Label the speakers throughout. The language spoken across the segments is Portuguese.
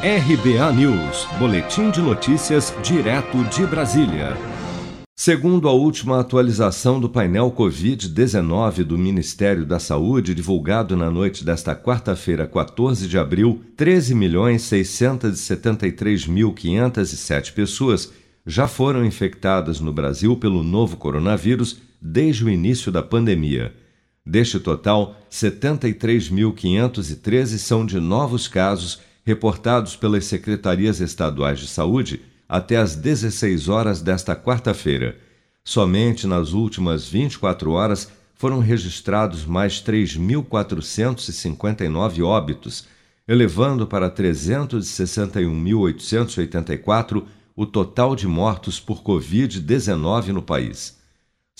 Speaker 1: RBA News, Boletim de Notícias, direto de Brasília. Segundo a última atualização do painel Covid-19 do Ministério da Saúde, divulgado na noite desta quarta-feira, 14 de abril, 13.673.507 pessoas já foram infectadas no Brasil pelo novo coronavírus desde o início da pandemia. Deste total, 73.513 são de novos casos reportados pelas secretarias estaduais de saúde até às 16 horas desta quarta-feira. Somente nas últimas 24 horas foram registrados mais 3.459 óbitos, elevando para 361.884 o total de mortos por Covid-19 no país.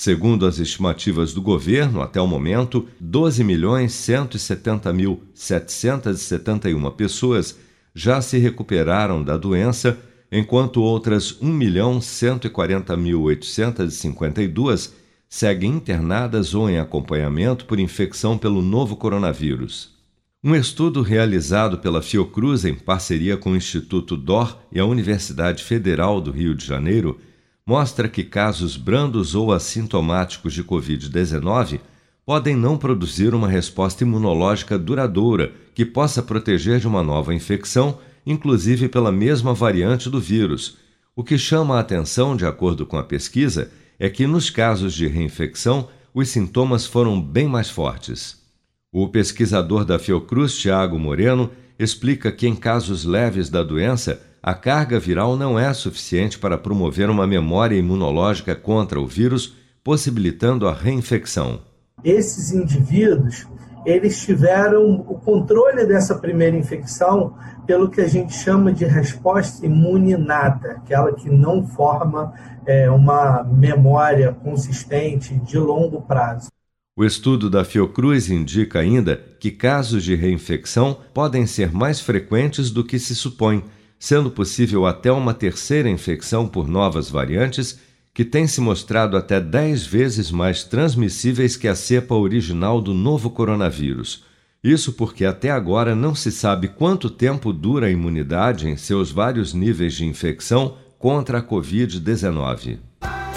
Speaker 1: Segundo as estimativas do governo, até o momento, 12.170.771 pessoas já se recuperaram da doença, enquanto outras 1.140.852 seguem internadas ou em acompanhamento por infecção pelo novo coronavírus. Um estudo realizado pela Fiocruz em parceria com o Instituto DOR e a Universidade Federal do Rio de Janeiro mostra que casos brandos ou assintomáticos de Covid-19 podem não produzir uma resposta imunológica duradoura que possa proteger de uma nova infecção, inclusive pela mesma variante do vírus. O que chama a atenção, de acordo com a pesquisa, é que nos casos de reinfecção, os sintomas foram bem mais fortes. O pesquisador da Fiocruz, Tiago Moreno, explica que em casos leves da doença, a carga viral não é suficiente para promover uma memória imunológica contra o vírus, possibilitando a reinfecção.
Speaker 2: Esses indivíduos, eles tiveram o controle dessa primeira infecção pelo que a gente chama de resposta imune inata, aquela que não forma é, uma memória consistente de longo prazo.
Speaker 1: O estudo da Fiocruz indica ainda que casos de reinfecção podem ser mais frequentes do que se supõe sendo possível até uma terceira infecção por novas variantes que têm se mostrado até 10 vezes mais transmissíveis que a cepa original do novo coronavírus. Isso porque até agora não se sabe quanto tempo dura a imunidade em seus vários níveis de infecção contra a Covid-19.